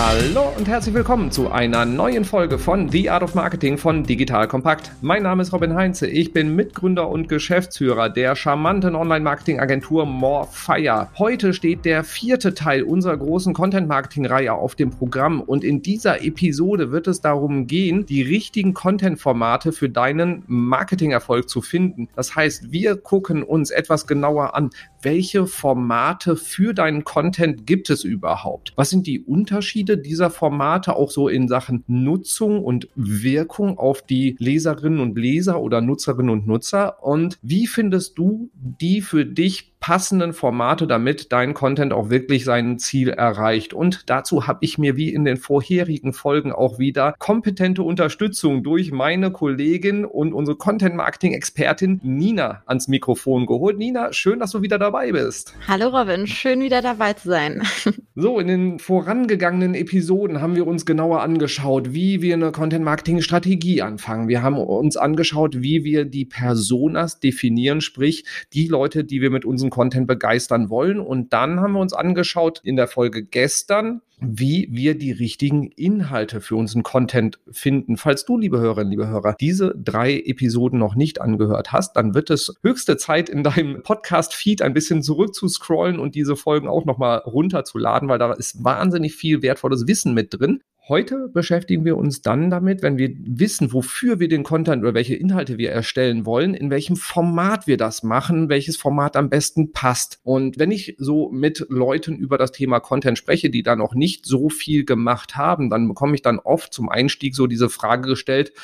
Hallo und herzlich willkommen zu einer neuen Folge von The Art of Marketing von Digital Kompakt. Mein Name ist Robin Heinze. Ich bin Mitgründer und Geschäftsführer der charmanten Online-Marketing-Agentur Morefire. Heute steht der vierte Teil unserer großen Content-Marketing-Reihe auf dem Programm und in dieser Episode wird es darum gehen, die richtigen Content-Formate für deinen Marketing-Erfolg zu finden. Das heißt, wir gucken uns etwas genauer an, welche Formate für deinen Content gibt es überhaupt? Was sind die Unterschiede dieser Formate auch so in Sachen Nutzung und Wirkung auf die Leserinnen und Leser oder Nutzerinnen und Nutzer? Und wie findest du die für dich passenden Formate, damit dein Content auch wirklich sein Ziel erreicht. Und dazu habe ich mir wie in den vorherigen Folgen auch wieder kompetente Unterstützung durch meine Kollegin und unsere Content-Marketing-Expertin Nina ans Mikrofon geholt. Nina, schön, dass du wieder dabei bist. Hallo Robin, schön wieder dabei zu sein. so, in den vorangegangenen Episoden haben wir uns genauer angeschaut, wie wir eine Content-Marketing-Strategie anfangen. Wir haben uns angeschaut, wie wir die Personas definieren, sprich die Leute, die wir mit unseren diesen Content begeistern wollen. Und dann haben wir uns angeschaut in der Folge gestern, wie wir die richtigen Inhalte für unseren Content finden. Falls du, liebe Hörerinnen, liebe Hörer, diese drei Episoden noch nicht angehört hast, dann wird es höchste Zeit in deinem Podcast-Feed ein bisschen zurückzuscrollen und diese Folgen auch nochmal runterzuladen, weil da ist wahnsinnig viel wertvolles Wissen mit drin. Heute beschäftigen wir uns dann damit, wenn wir wissen, wofür wir den Content oder welche Inhalte wir erstellen wollen, in welchem Format wir das machen, welches Format am besten passt. Und wenn ich so mit Leuten über das Thema Content spreche, die da noch nicht so viel gemacht haben, dann bekomme ich dann oft zum Einstieg so diese Frage gestellt,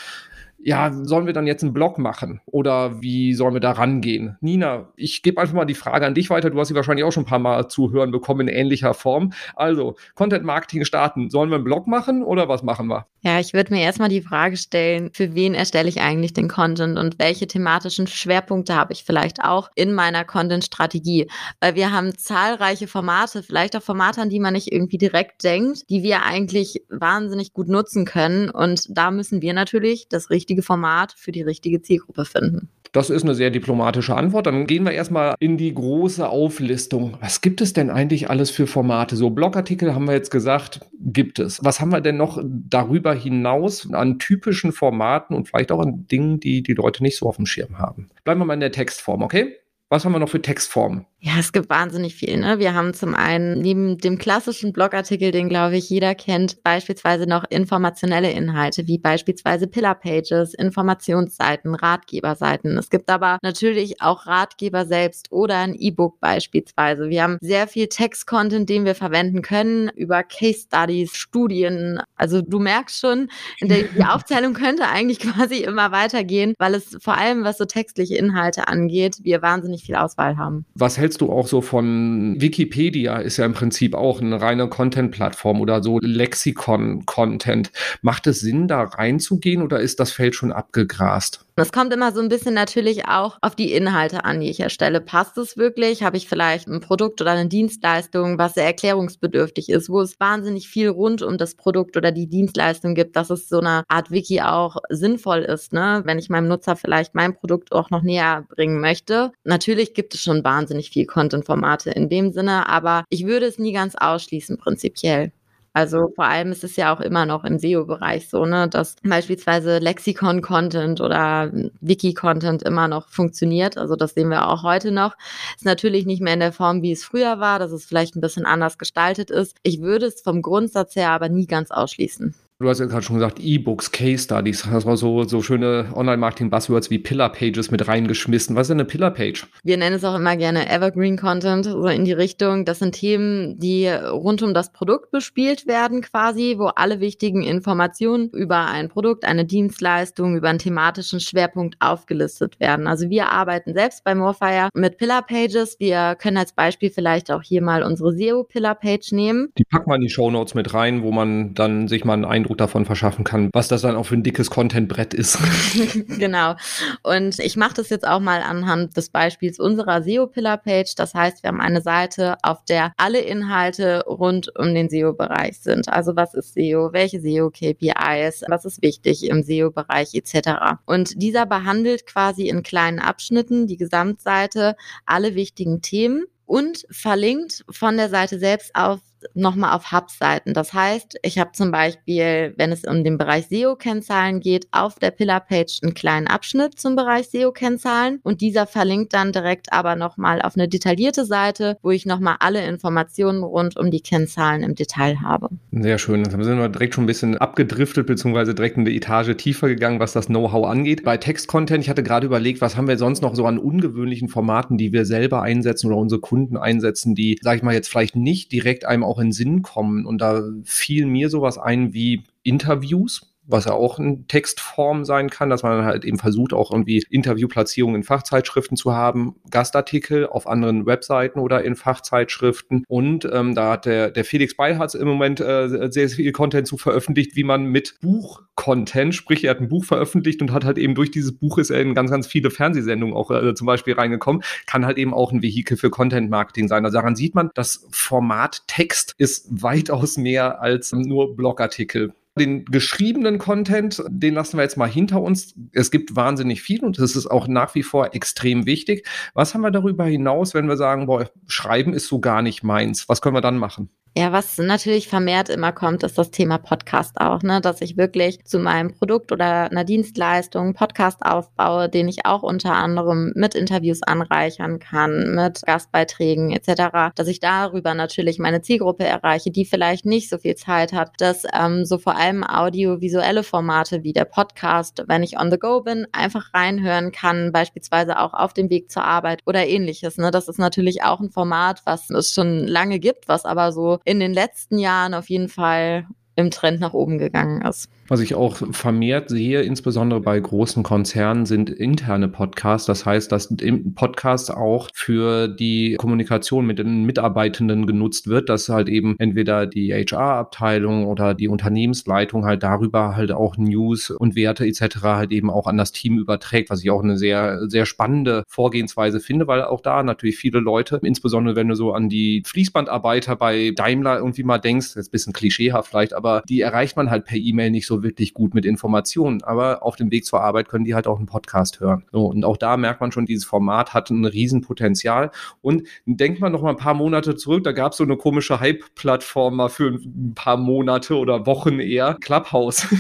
ja, sollen wir dann jetzt einen Blog machen oder wie sollen wir da rangehen? Nina, ich gebe einfach mal die Frage an dich weiter. Du hast sie wahrscheinlich auch schon ein paar Mal zu hören bekommen in ähnlicher Form. Also, Content Marketing starten. Sollen wir einen Blog machen oder was machen wir? Ja, ich würde mir erstmal die Frage stellen, für wen erstelle ich eigentlich den Content und welche thematischen Schwerpunkte habe ich vielleicht auch in meiner Content-Strategie? Weil wir haben zahlreiche Formate, vielleicht auch Formate, an die man nicht irgendwie direkt denkt, die wir eigentlich wahnsinnig gut nutzen können. Und da müssen wir natürlich das richtige Format für die richtige Zielgruppe finden. Das ist eine sehr diplomatische Antwort. Dann gehen wir erstmal in die große Auflistung. Was gibt es denn eigentlich alles für Formate? So Blogartikel haben wir jetzt gesagt, gibt es. Was haben wir denn noch darüber hinaus an typischen Formaten und vielleicht auch an Dingen, die die Leute nicht so auf dem Schirm haben? Bleiben wir mal in der Textform, okay? Was haben wir noch für Textformen? Ja, es gibt wahnsinnig viel. Ne? Wir haben zum einen neben dem klassischen Blogartikel, den glaube ich jeder kennt, beispielsweise noch informationelle Inhalte, wie beispielsweise Pillar-Pages, Informationsseiten, Ratgeberseiten. Es gibt aber natürlich auch Ratgeber selbst oder ein E-Book beispielsweise. Wir haben sehr viel Text-Content, den wir verwenden können über Case-Studies, Studien. Also du merkst schon, die Aufzählung könnte eigentlich quasi immer weitergehen, weil es vor allem, was so textliche Inhalte angeht, wir wahnsinnig viel Auswahl haben. Was hältst du auch so von Wikipedia? Ist ja im Prinzip auch eine reine Content-Plattform oder so Lexikon-Content. Macht es Sinn, da reinzugehen oder ist das Feld schon abgegrast? Es kommt immer so ein bisschen natürlich auch auf die Inhalte an, die ich erstelle. Passt es wirklich? Habe ich vielleicht ein Produkt oder eine Dienstleistung, was sehr erklärungsbedürftig ist, wo es wahnsinnig viel rund um das Produkt oder die Dienstleistung gibt, dass es so eine Art Wiki auch sinnvoll ist, ne? wenn ich meinem Nutzer vielleicht mein Produkt auch noch näher bringen möchte. Natürlich gibt es schon wahnsinnig viel Content-Formate in dem Sinne, aber ich würde es nie ganz ausschließen prinzipiell. Also vor allem ist es ja auch immer noch im SEO-Bereich so, ne, dass beispielsweise Lexikon-Content oder Wiki-Content immer noch funktioniert. Also das sehen wir auch heute noch. Ist natürlich nicht mehr in der Form, wie es früher war, dass es vielleicht ein bisschen anders gestaltet ist. Ich würde es vom Grundsatz her aber nie ganz ausschließen. Du hast ja gerade schon gesagt, E-Books, Case Studies, hast auch so, so schöne Online-Marketing-Buzzwords wie Pillar-Pages mit reingeschmissen. Was ist denn eine Pillar-Page? Wir nennen es auch immer gerne Evergreen-Content, so in die Richtung. Das sind Themen, die rund um das Produkt bespielt werden quasi, wo alle wichtigen Informationen über ein Produkt, eine Dienstleistung, über einen thematischen Schwerpunkt aufgelistet werden. Also wir arbeiten selbst bei Morfire mit Pillar-Pages. Wir können als Beispiel vielleicht auch hier mal unsere SEO-Pillar-Page nehmen. Die packen wir in die Show Notes mit rein, wo man dann sich mal einen Eindruck Eindruck davon verschaffen kann, was das dann auch für ein dickes Content-Brett ist. genau. Und ich mache das jetzt auch mal anhand des Beispiels unserer SEO-Pillar-Page. Das heißt, wir haben eine Seite, auf der alle Inhalte rund um den SEO-Bereich sind. Also was ist SEO, welche SEO-KPIs, was ist wichtig im SEO-Bereich etc. Und dieser behandelt quasi in kleinen Abschnitten die Gesamtseite alle wichtigen Themen und verlinkt von der Seite selbst auf nochmal auf Hub-Seiten. Das heißt, ich habe zum Beispiel, wenn es um den Bereich SEO-Kennzahlen geht, auf der Pillar-Page einen kleinen Abschnitt zum Bereich SEO-Kennzahlen und dieser verlinkt dann direkt aber nochmal auf eine detaillierte Seite, wo ich nochmal alle Informationen rund um die Kennzahlen im Detail habe. Sehr schön. Dann sind wir direkt schon ein bisschen abgedriftet, beziehungsweise direkt eine Etage tiefer gegangen, was das Know-how angeht. Bei Text-Content, ich hatte gerade überlegt, was haben wir sonst noch so an ungewöhnlichen Formaten, die wir selber einsetzen oder unsere Kunden einsetzen, die, sage ich mal, jetzt vielleicht nicht direkt einem auch in Sinn kommen. Und da fiel mir sowas ein wie Interviews was ja auch in Textform sein kann, dass man halt eben versucht, auch irgendwie Interviewplatzierungen in Fachzeitschriften zu haben, Gastartikel auf anderen Webseiten oder in Fachzeitschriften. Und ähm, da hat der, der Felix Beilharz im Moment äh, sehr, viel Content zu veröffentlicht, wie man mit Buch-Content, sprich er hat ein Buch veröffentlicht und hat halt eben durch dieses Buch ist er in ganz, ganz viele Fernsehsendungen auch äh, zum Beispiel reingekommen, kann halt eben auch ein Vehikel für Content-Marketing sein. Also daran sieht man, das Format Text ist weitaus mehr als nur Blogartikel. Den geschriebenen Content, den lassen wir jetzt mal hinter uns. Es gibt wahnsinnig viel und das ist auch nach wie vor extrem wichtig. Was haben wir darüber hinaus, wenn wir sagen, boah, Schreiben ist so gar nicht meins? Was können wir dann machen? Ja, was natürlich vermehrt immer kommt, ist das Thema Podcast auch, ne? dass ich wirklich zu meinem Produkt oder einer Dienstleistung Podcast aufbaue, den ich auch unter anderem mit Interviews anreichern kann, mit Gastbeiträgen etc., dass ich darüber natürlich meine Zielgruppe erreiche, die vielleicht nicht so viel Zeit hat, dass ähm, so vor allem audiovisuelle Formate wie der Podcast, wenn ich on the go bin, einfach reinhören kann, beispielsweise auch auf dem Weg zur Arbeit oder ähnliches. Ne? Das ist natürlich auch ein Format, was es schon lange gibt, was aber so in den letzten Jahren auf jeden Fall im Trend nach oben gegangen ist. Was ich auch vermehrt sehe, insbesondere bei großen Konzernen, sind interne Podcasts. Das heißt, dass im Podcast auch für die Kommunikation mit den Mitarbeitenden genutzt wird, dass halt eben entweder die HR-Abteilung oder die Unternehmensleitung halt darüber halt auch News und Werte etc. halt eben auch an das Team überträgt, was ich auch eine sehr, sehr spannende Vorgehensweise finde, weil auch da natürlich viele Leute, insbesondere wenn du so an die Fließbandarbeiter bei Daimler irgendwie mal denkst, jetzt ein bisschen klischeehaft vielleicht, aber die erreicht man halt per E-Mail nicht so so wirklich gut mit Informationen. Aber auf dem Weg zur Arbeit können die halt auch einen Podcast hören. So, und auch da merkt man schon, dieses Format hat ein Riesenpotenzial. Und denkt man noch mal ein paar Monate zurück, da gab es so eine komische Hype-Plattform mal für ein paar Monate oder Wochen eher. Clubhouse.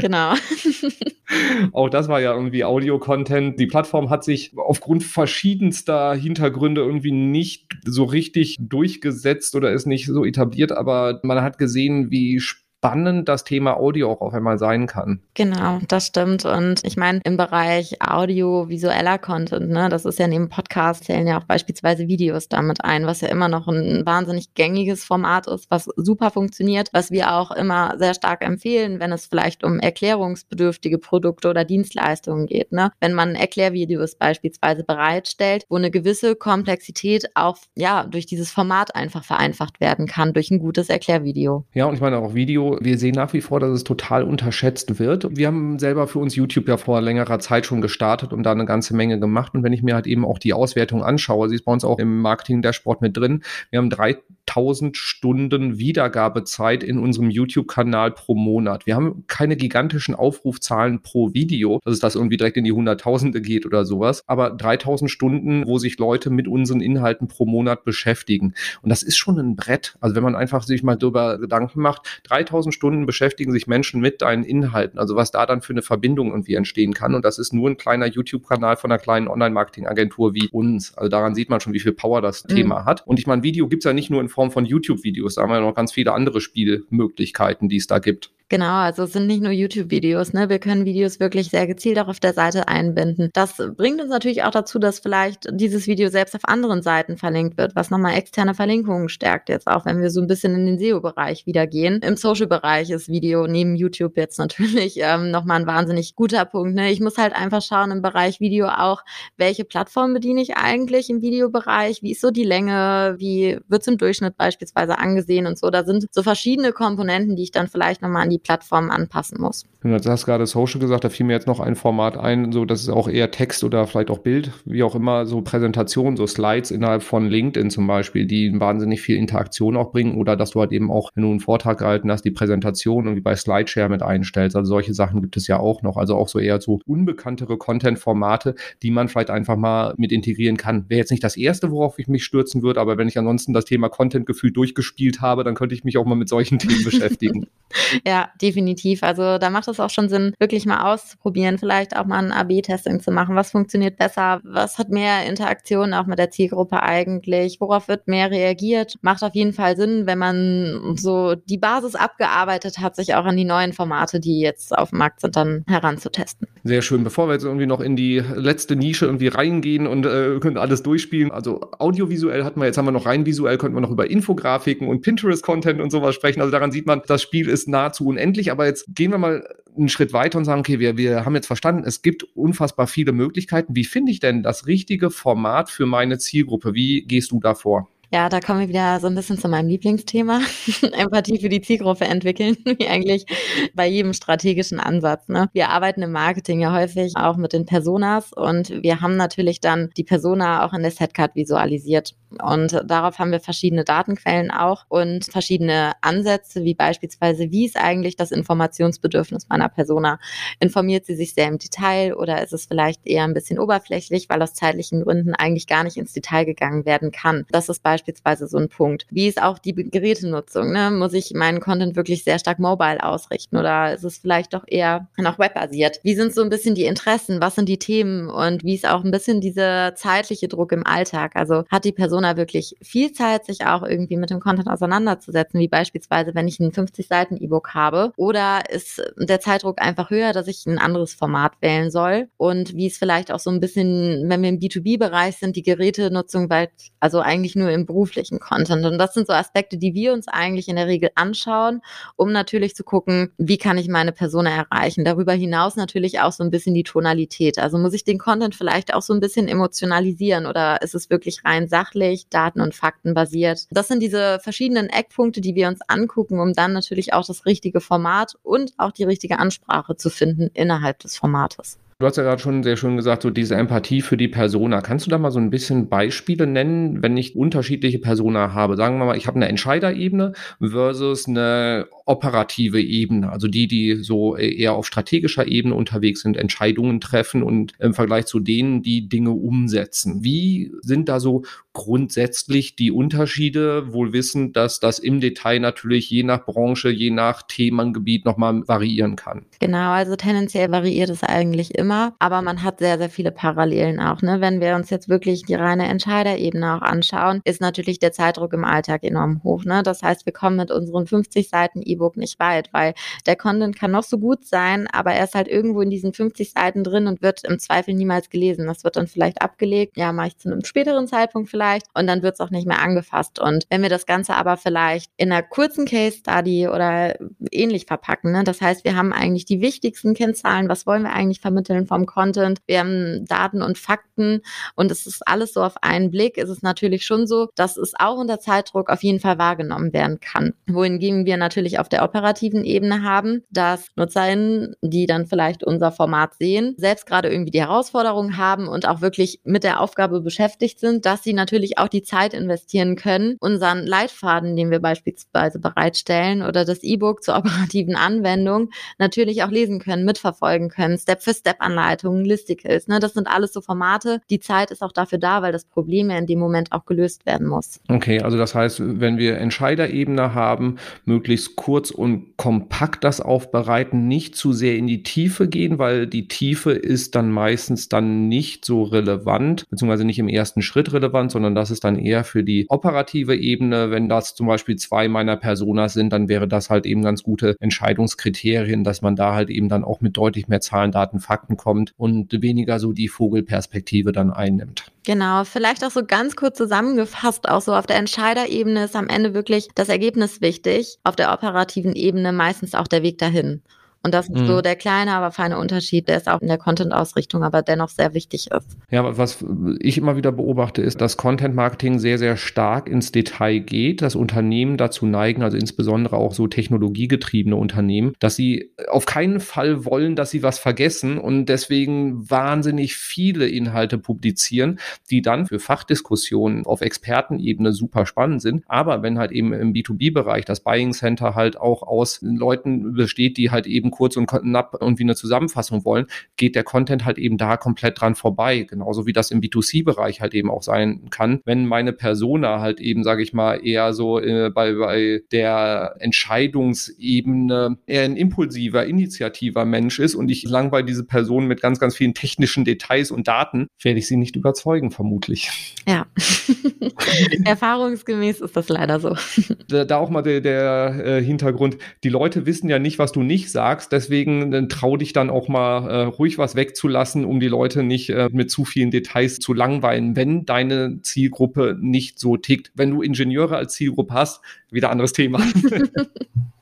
Genau. auch das war ja irgendwie Audio-Content. Die Plattform hat sich aufgrund verschiedenster Hintergründe irgendwie nicht so richtig durchgesetzt oder ist nicht so etabliert, aber man hat gesehen, wie spannend spannend das Thema Audio auch auf einmal sein kann. Genau, das stimmt. Und ich meine, im Bereich audiovisueller Content, ne, das ist ja neben Podcast zählen ja auch beispielsweise Videos damit ein, was ja immer noch ein wahnsinnig gängiges Format ist, was super funktioniert, was wir auch immer sehr stark empfehlen, wenn es vielleicht um erklärungsbedürftige Produkte oder Dienstleistungen geht. Ne? Wenn man Erklärvideos beispielsweise bereitstellt, wo eine gewisse Komplexität auch ja durch dieses Format einfach vereinfacht werden kann, durch ein gutes Erklärvideo. Ja, und ich meine auch Wir sehen nach wie vor, dass es total unterschätzt wird. Wir haben selber für uns YouTube ja vor längerer Zeit schon gestartet und da eine ganze Menge gemacht. Und wenn ich mir halt eben auch die Auswertung anschaue, sie ist bei uns auch im Marketing-Dashboard mit drin. Wir haben 3000 Stunden Wiedergabezeit in unserem YouTube-Kanal pro Monat. Wir haben keine gigantischen Aufrufzahlen pro Video, dass es das irgendwie direkt in die Hunderttausende geht oder sowas, aber 3000 Stunden, wo sich Leute mit unseren Inhalten pro Monat beschäftigen. Und das ist schon ein Brett. Also wenn man einfach sich mal darüber Gedanken macht, 3000 3000 Stunden beschäftigen sich Menschen mit deinen Inhalten, also was da dann für eine Verbindung irgendwie entstehen kann. Und das ist nur ein kleiner YouTube-Kanal von einer kleinen Online-Marketing-Agentur wie uns. Also daran sieht man schon, wie viel Power das mhm. Thema hat. Und ich meine, Video gibt es ja nicht nur in Form von YouTube-Videos, da haben wir ja noch ganz viele andere Spielmöglichkeiten, die es da gibt. Genau, also es sind nicht nur YouTube-Videos, ne? Wir können Videos wirklich sehr gezielt auch auf der Seite einbinden. Das bringt uns natürlich auch dazu, dass vielleicht dieses Video selbst auf anderen Seiten verlinkt wird, was nochmal externe Verlinkungen stärkt jetzt auch, wenn wir so ein bisschen in den SEO-Bereich wieder gehen. Im Social-Bereich ist Video neben YouTube jetzt natürlich ähm, nochmal ein wahnsinnig guter Punkt. Ne? Ich muss halt einfach schauen im Bereich Video auch, welche Plattform bediene ich eigentlich im Videobereich, wie ist so die Länge, wie wird es im Durchschnitt beispielsweise angesehen und so. Da sind so verschiedene Komponenten, die ich dann vielleicht nochmal an die Plattform anpassen muss. Du hast gerade Social gesagt, da fiel mir jetzt noch ein Format ein, so dass es auch eher Text oder vielleicht auch Bild, wie auch immer, so Präsentationen, so Slides innerhalb von LinkedIn zum Beispiel, die wahnsinnig viel Interaktion auch bringen oder dass du halt eben auch, wenn du einen Vortrag gehalten hast, die Präsentation irgendwie bei Slideshare mit einstellst. Also solche Sachen gibt es ja auch noch. Also auch so eher so unbekanntere Content-Formate, die man vielleicht einfach mal mit integrieren kann. Wäre jetzt nicht das erste, worauf ich mich stürzen würde, aber wenn ich ansonsten das Thema Content-Gefühl durchgespielt habe, dann könnte ich mich auch mal mit solchen Themen beschäftigen. Ja, definitiv. Also da macht es auch schon Sinn, wirklich mal auszuprobieren, vielleicht auch mal ein AB-Testing zu machen. Was funktioniert besser? Was hat mehr Interaktion auch mit der Zielgruppe eigentlich? Worauf wird mehr reagiert? Macht auf jeden Fall Sinn, wenn man so die Basis abgearbeitet hat, sich auch an die neuen Formate, die jetzt auf dem Markt sind, dann heranzutesten. Sehr schön. Bevor wir jetzt irgendwie noch in die letzte Nische irgendwie reingehen und äh, können alles durchspielen. Also audiovisuell hatten wir, jetzt haben wir noch rein visuell, könnten wir noch über Infografiken und Pinterest-Content und sowas sprechen. Also daran sieht man, das Spiel ist nahezu unendlich. Aber jetzt gehen wir mal einen Schritt weiter und sagen, okay, wir, wir haben jetzt verstanden, es gibt unfassbar viele Möglichkeiten. Wie finde ich denn das richtige Format für meine Zielgruppe? Wie gehst du da vor? Ja, da kommen wir wieder so ein bisschen zu meinem Lieblingsthema. Empathie für die Zielgruppe entwickeln, wie eigentlich bei jedem strategischen Ansatz. Ne? Wir arbeiten im Marketing ja häufig auch mit den Personas und wir haben natürlich dann die Persona auch in der Setcard visualisiert. Und darauf haben wir verschiedene Datenquellen auch und verschiedene Ansätze, wie beispielsweise, wie ist eigentlich das Informationsbedürfnis meiner Persona? Informiert sie sich sehr im Detail oder ist es vielleicht eher ein bisschen oberflächlich, weil aus zeitlichen Gründen eigentlich gar nicht ins Detail gegangen werden kann? Das ist so ein Punkt. Wie ist auch die Gerätenutzung? Ne? Muss ich meinen Content wirklich sehr stark mobile ausrichten oder ist es vielleicht doch eher noch webbasiert? Wie sind so ein bisschen die Interessen? Was sind die Themen? Und wie ist auch ein bisschen dieser zeitliche Druck im Alltag? Also hat die Person Persona wirklich viel Zeit, sich auch irgendwie mit dem Content auseinanderzusetzen, wie beispielsweise, wenn ich ein 50-Seiten-E-Book habe, oder ist der Zeitdruck einfach höher, dass ich ein anderes Format wählen soll und wie es vielleicht auch so ein bisschen, wenn wir im B2B-Bereich sind, die Gerätenutzung weit, also eigentlich nur im beruflichen Content. Und das sind so Aspekte, die wir uns eigentlich in der Regel anschauen, um natürlich zu gucken, wie kann ich meine Persona erreichen. Darüber hinaus natürlich auch so ein bisschen die Tonalität. Also muss ich den Content vielleicht auch so ein bisschen emotionalisieren oder ist es wirklich rein sachlich? daten- und Fakten basiert. Das sind diese verschiedenen Eckpunkte, die wir uns angucken, um dann natürlich auch das richtige Format und auch die richtige Ansprache zu finden innerhalb des Formates. Du hast ja gerade schon sehr schön gesagt, so diese Empathie für die Persona. Kannst du da mal so ein bisschen Beispiele nennen, wenn ich unterschiedliche Persona habe? Sagen wir mal, ich habe eine Entscheiderebene versus eine operative Ebene, also die, die so eher auf strategischer Ebene unterwegs sind, Entscheidungen treffen und im Vergleich zu denen, die Dinge umsetzen. Wie sind da so grundsätzlich die Unterschiede, wohl wissend, dass das im Detail natürlich je nach Branche, je nach Themengebiet nochmal variieren kann? Genau, also tendenziell variiert es eigentlich immer, aber man hat sehr, sehr viele Parallelen auch. Ne? Wenn wir uns jetzt wirklich die reine Entscheiderebene auch anschauen, ist natürlich der Zeitdruck im Alltag enorm hoch. Ne? Das heißt, wir kommen mit unseren 50 Seiten E-Book nicht weit, weil der Content kann noch so gut sein, aber er ist halt irgendwo in diesen 50 Seiten drin und wird im Zweifel niemals gelesen. Das wird dann vielleicht abgelegt, ja, mache ich zu einem späteren Zeitpunkt vielleicht und dann wird es auch nicht mehr angefasst. Und wenn wir das Ganze aber vielleicht in einer kurzen Case Study oder ähnlich verpacken, ne? das heißt, wir haben eigentlich die wichtigsten Kennzahlen, was wollen wir eigentlich vermitteln vom Content, wir haben Daten und Fakten und es ist alles so auf einen Blick, ist es natürlich schon so, dass es auch unter Zeitdruck auf jeden Fall wahrgenommen werden kann. Wohingegen wir natürlich auf der operativen Ebene haben, dass NutzerInnen, die dann vielleicht unser Format sehen, selbst gerade irgendwie die Herausforderungen haben und auch wirklich mit der Aufgabe beschäftigt sind, dass sie natürlich auch die Zeit investieren können, unseren Leitfaden, den wir beispielsweise bereitstellen oder das E-Book zur operativen Anwendung natürlich auch lesen können, mitverfolgen können, Step-für-Step-Anleitungen, Listicles. Ne? Das sind alles so Formate. Die Zeit ist auch dafür da, weil das Problem ja in dem Moment auch gelöst werden muss. Okay, also das heißt, wenn wir Entscheiderebene haben, möglichst kurz und kompakt das aufbereiten, nicht zu sehr in die Tiefe gehen, weil die Tiefe ist dann meistens dann nicht so relevant, beziehungsweise nicht im ersten Schritt relevant, sondern das ist dann eher für die operative Ebene. Wenn das zum Beispiel zwei meiner Personas sind, dann wäre das halt eben ganz gute Entscheidungskriterien, dass man da halt eben dann auch mit deutlich mehr Zahlen, Daten, Fakten kommt und weniger so die Vogelperspektive dann einnimmt. Genau, vielleicht auch so ganz kurz zusammengefasst, auch so auf der Entscheiderebene ist am Ende wirklich das Ergebnis wichtig, auf der operativen Ebene meistens auch der Weg dahin. Und das ist mhm. so der kleine, aber feine Unterschied, der ist auch in der Content-Ausrichtung, aber dennoch sehr wichtig ist. Ja, was ich immer wieder beobachte, ist, dass Content-Marketing sehr, sehr stark ins Detail geht, dass Unternehmen dazu neigen, also insbesondere auch so technologiegetriebene Unternehmen, dass sie auf keinen Fall wollen, dass sie was vergessen und deswegen wahnsinnig viele Inhalte publizieren, die dann für Fachdiskussionen auf Expertenebene super spannend sind. Aber wenn halt eben im B2B-Bereich das Buying Center halt auch aus Leuten besteht, die halt eben kurz und knapp irgendwie eine Zusammenfassung wollen, geht der Content halt eben da komplett dran vorbei. Genauso wie das im B2C-Bereich halt eben auch sein kann. Wenn meine Persona halt eben, sage ich mal, eher so äh, bei, bei der Entscheidungsebene eher ein impulsiver, initiativer Mensch ist und ich langweile diese Person mit ganz, ganz vielen technischen Details und Daten, werde ich sie nicht überzeugen, vermutlich. Ja. Erfahrungsgemäß ist das leider so. Da, da auch mal der, der äh, Hintergrund. Die Leute wissen ja nicht, was du nicht sagst, deswegen äh, trau dich dann auch mal äh, ruhig was wegzulassen, um die Leute nicht äh, mit zu vielen Details zu langweilen, wenn deine Zielgruppe nicht so tickt. Wenn du Ingenieure als Zielgruppe hast, wieder anderes Thema.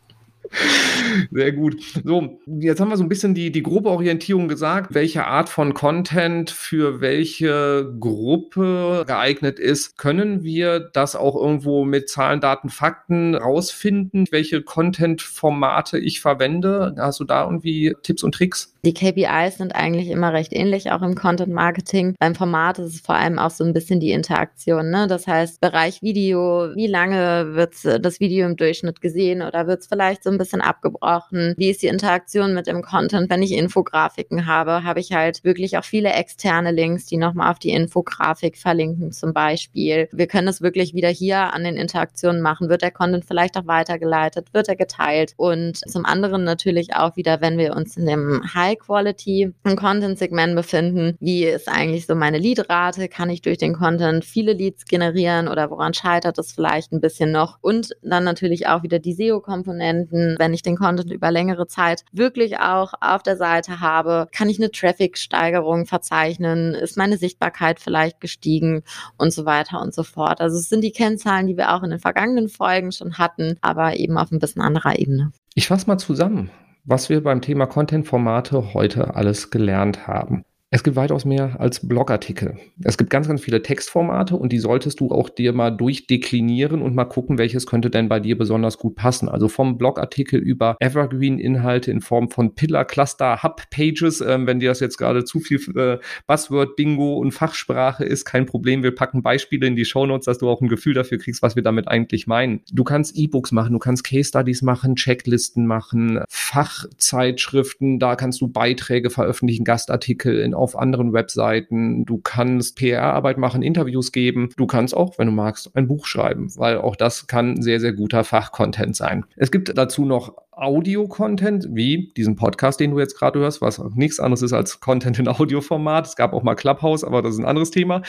Sehr gut. So, jetzt haben wir so ein bisschen die, die grobe Orientierung gesagt, welche Art von Content für welche Gruppe geeignet ist. Können wir das auch irgendwo mit Zahlen, Daten, Fakten rausfinden, welche Content-Formate ich verwende? Hast du da irgendwie Tipps und Tricks? Die KPIs sind eigentlich immer recht ähnlich, auch im Content Marketing. Beim Format ist es vor allem auch so ein bisschen die Interaktion. Ne? Das heißt, Bereich Video, wie lange wird das Video im Durchschnitt gesehen oder wird es vielleicht so ein bisschen abgebrochen? Wie ist die Interaktion mit dem Content? Wenn ich Infografiken habe, habe ich halt wirklich auch viele externe Links, die nochmal auf die Infografik verlinken zum Beispiel. Wir können es wirklich wieder hier an den Interaktionen machen. Wird der Content vielleicht auch weitergeleitet? Wird er geteilt? Und zum anderen natürlich auch wieder, wenn wir uns in dem High High-Quality Content-Segment befinden. Wie ist eigentlich so meine Lead-Rate? Kann ich durch den Content viele Leads generieren oder woran scheitert es vielleicht ein bisschen noch? Und dann natürlich auch wieder die SEO-Komponenten. Wenn ich den Content über längere Zeit wirklich auch auf der Seite habe, kann ich eine Traffic-Steigerung verzeichnen? Ist meine Sichtbarkeit vielleicht gestiegen und so weiter und so fort? Also es sind die Kennzahlen, die wir auch in den vergangenen Folgen schon hatten, aber eben auf ein bisschen anderer Ebene. Ich fasse mal zusammen was wir beim Thema Content-Formate heute alles gelernt haben. Es gibt weitaus mehr als Blogartikel. Es gibt ganz, ganz viele Textformate und die solltest du auch dir mal durchdeklinieren und mal gucken, welches könnte denn bei dir besonders gut passen. Also vom Blogartikel über Evergreen-Inhalte in Form von Pillar, Cluster, Hub-Pages. Ähm, wenn dir das jetzt gerade zu viel äh, Buzzword, Bingo und Fachsprache ist, kein Problem. Wir packen Beispiele in die Shownotes, dass du auch ein Gefühl dafür kriegst, was wir damit eigentlich meinen. Du kannst E-Books machen, du kannst Case-Studies machen, Checklisten machen, Fachzeitschriften, da kannst du Beiträge veröffentlichen, Gastartikel in auf anderen Webseiten. Du kannst PR-Arbeit machen, Interviews geben. Du kannst auch, wenn du magst, ein Buch schreiben, weil auch das kann sehr, sehr guter Fachcontent sein. Es gibt dazu noch Audio-Content, wie diesen Podcast, den du jetzt gerade hörst, was nichts anderes ist als Content in Audioformat. Es gab auch mal Clubhouse, aber das ist ein anderes Thema.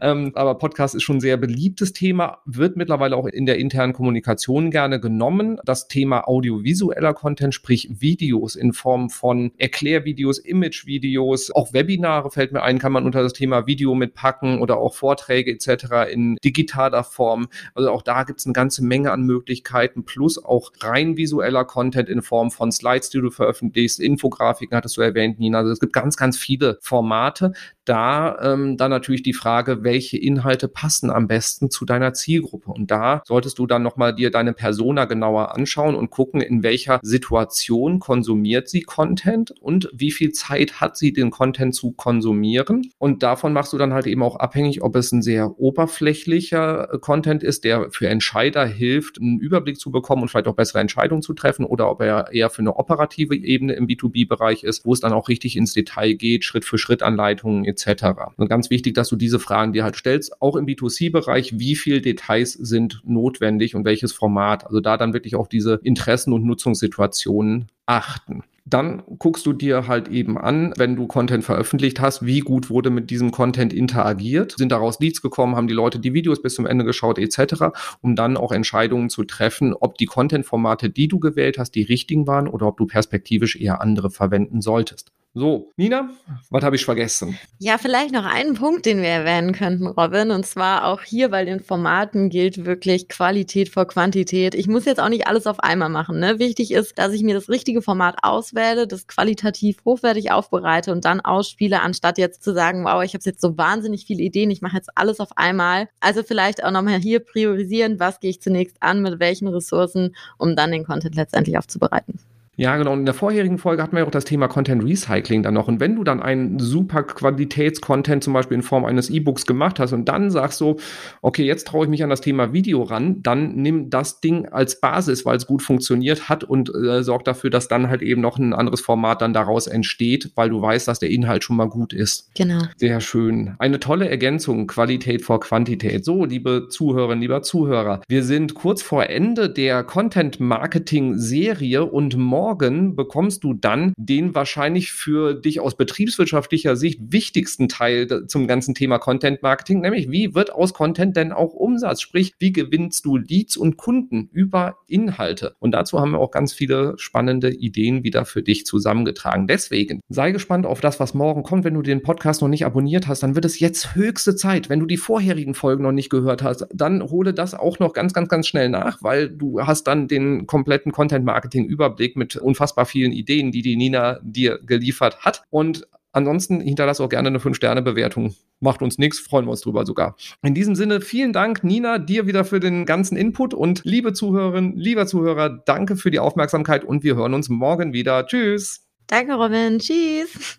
Ähm, aber Podcast ist schon ein sehr beliebtes Thema, wird mittlerweile auch in der internen Kommunikation gerne genommen. Das Thema audiovisueller Content, sprich Videos in Form von Erklärvideos, Imagevideos, auch Webinare fällt mir ein, kann man unter das Thema Video mitpacken oder auch Vorträge etc. in digitaler Form. Also auch da gibt es eine ganze Menge an Möglichkeiten, plus auch rein visueller Content Content in Form von Slides, die du veröffentlichst, Infografiken hattest du erwähnt, Nina. Also es gibt ganz, ganz viele Formate. Da ähm, dann natürlich die Frage, welche Inhalte passen am besten zu deiner Zielgruppe. Und da solltest du dann nochmal dir deine Persona genauer anschauen und gucken, in welcher Situation konsumiert sie Content und wie viel Zeit hat sie, den Content zu konsumieren. Und davon machst du dann halt eben auch abhängig, ob es ein sehr oberflächlicher äh, Content ist, der für Entscheider hilft, einen Überblick zu bekommen und vielleicht auch bessere Entscheidungen zu treffen oder oder ob er eher für eine operative Ebene im B2B-Bereich ist, wo es dann auch richtig ins Detail geht, Schritt für Schritt Anleitungen etc. Und ganz wichtig, dass du diese Fragen dir halt stellst, auch im B2C-Bereich, wie viel Details sind notwendig und welches Format. Also da dann wirklich auch diese Interessen- und Nutzungssituationen achten. Dann guckst du dir halt eben an, wenn du Content veröffentlicht hast, wie gut wurde mit diesem Content interagiert, sind daraus Leads gekommen, haben die Leute die Videos bis zum Ende geschaut etc., um dann auch Entscheidungen zu treffen, ob die Content-Formate, die du gewählt hast, die richtigen waren oder ob du perspektivisch eher andere verwenden solltest. So, Nina, was habe ich vergessen? Ja, vielleicht noch einen Punkt, den wir erwähnen könnten, Robin. Und zwar auch hier bei den Formaten gilt wirklich Qualität vor Quantität. Ich muss jetzt auch nicht alles auf einmal machen. Ne? Wichtig ist, dass ich mir das richtige Format auswähle, das qualitativ hochwertig aufbereite und dann ausspiele, anstatt jetzt zu sagen, wow, ich habe jetzt so wahnsinnig viele Ideen, ich mache jetzt alles auf einmal. Also vielleicht auch nochmal hier priorisieren, was gehe ich zunächst an, mit welchen Ressourcen, um dann den Content letztendlich aufzubereiten. Ja, genau. Und in der vorherigen Folge hatten wir ja auch das Thema Content Recycling dann noch. Und wenn du dann einen super Qualitätscontent zum Beispiel in Form eines E-Books gemacht hast und dann sagst so, okay, jetzt traue ich mich an das Thema Video ran, dann nimm das Ding als Basis, weil es gut funktioniert hat und äh, sorg dafür, dass dann halt eben noch ein anderes Format dann daraus entsteht, weil du weißt, dass der Inhalt schon mal gut ist. Genau. Sehr schön. Eine tolle Ergänzung, Qualität vor Quantität. So, liebe Zuhörerinnen, lieber Zuhörer, wir sind kurz vor Ende der Content Marketing Serie und morgen morgen bekommst du dann den wahrscheinlich für dich aus betriebswirtschaftlicher Sicht wichtigsten Teil zum ganzen Thema Content Marketing, nämlich wie wird aus Content denn auch Umsatz? Sprich, wie gewinnst du Leads und Kunden über Inhalte? Und dazu haben wir auch ganz viele spannende Ideen wieder für dich zusammengetragen. Deswegen sei gespannt auf das, was morgen kommt. Wenn du den Podcast noch nicht abonniert hast, dann wird es jetzt höchste Zeit. Wenn du die vorherigen Folgen noch nicht gehört hast, dann hole das auch noch ganz, ganz, ganz schnell nach, weil du hast dann den kompletten Content Marketing Überblick unfassbar vielen Ideen, die die Nina dir geliefert hat. Und Ansonsten hinterlass auch gerne eine 5-Sterne-Bewertung. Macht uns nichts, freuen wir uns drüber sogar. In diesem Sinne, vielen Dank, Nina, dir wieder für den ganzen Input und liebe Zuhörerinnen, lieber Zuhörer, danke für die Aufmerksamkeit und wir hören uns morgen wieder. Tschüss. Danke, Robin. Tschüss.